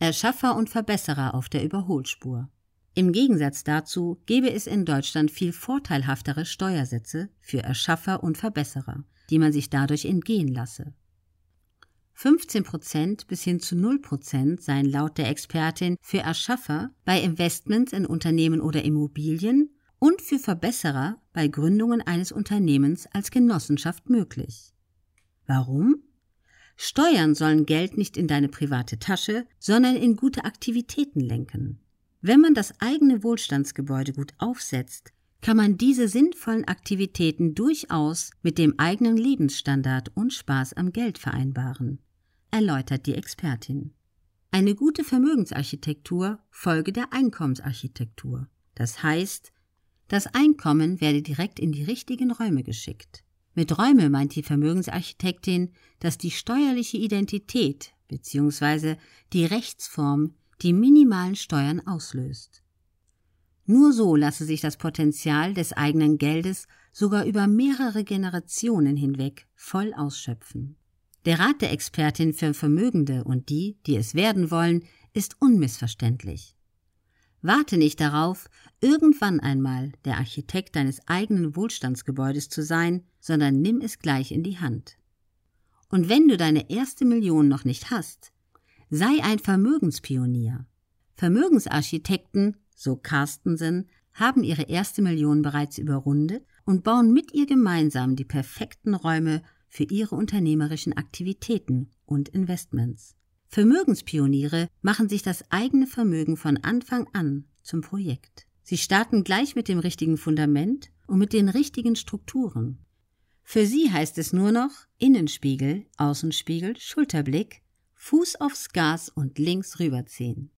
Erschaffer und Verbesserer auf der Überholspur. Im Gegensatz dazu gäbe es in Deutschland viel vorteilhaftere Steuersätze für Erschaffer und Verbesserer, die man sich dadurch entgehen lasse. 15 Prozent bis hin zu 0 Prozent seien laut der Expertin für Erschaffer bei Investments in Unternehmen oder Immobilien und für Verbesserer bei Gründungen eines Unternehmens als Genossenschaft möglich. Warum? Steuern sollen Geld nicht in deine private Tasche, sondern in gute Aktivitäten lenken. Wenn man das eigene Wohlstandsgebäude gut aufsetzt, kann man diese sinnvollen Aktivitäten durchaus mit dem eigenen Lebensstandard und Spaß am Geld vereinbaren, erläutert die Expertin. Eine gute Vermögensarchitektur folge der Einkommensarchitektur. Das heißt, das Einkommen werde direkt in die richtigen Räume geschickt. Mit Räume meint die Vermögensarchitektin, dass die steuerliche Identität bzw. die Rechtsform die minimalen Steuern auslöst. Nur so lasse sich das Potenzial des eigenen Geldes sogar über mehrere Generationen hinweg voll ausschöpfen. Der Rat der Expertin für Vermögende und die, die es werden wollen, ist unmissverständlich. Warte nicht darauf, irgendwann einmal der Architekt deines eigenen Wohlstandsgebäudes zu sein, sondern nimm es gleich in die Hand. Und wenn du deine erste Million noch nicht hast, sei ein Vermögenspionier. Vermögensarchitekten, so Carstensen, haben ihre erste Million bereits überrundet und bauen mit ihr gemeinsam die perfekten Räume für ihre unternehmerischen Aktivitäten und Investments. Vermögenspioniere machen sich das eigene Vermögen von Anfang an zum Projekt. Sie starten gleich mit dem richtigen Fundament und mit den richtigen Strukturen. Für sie heißt es nur noch Innenspiegel, Außenspiegel, Schulterblick, Fuß aufs Gas und links rüberziehen.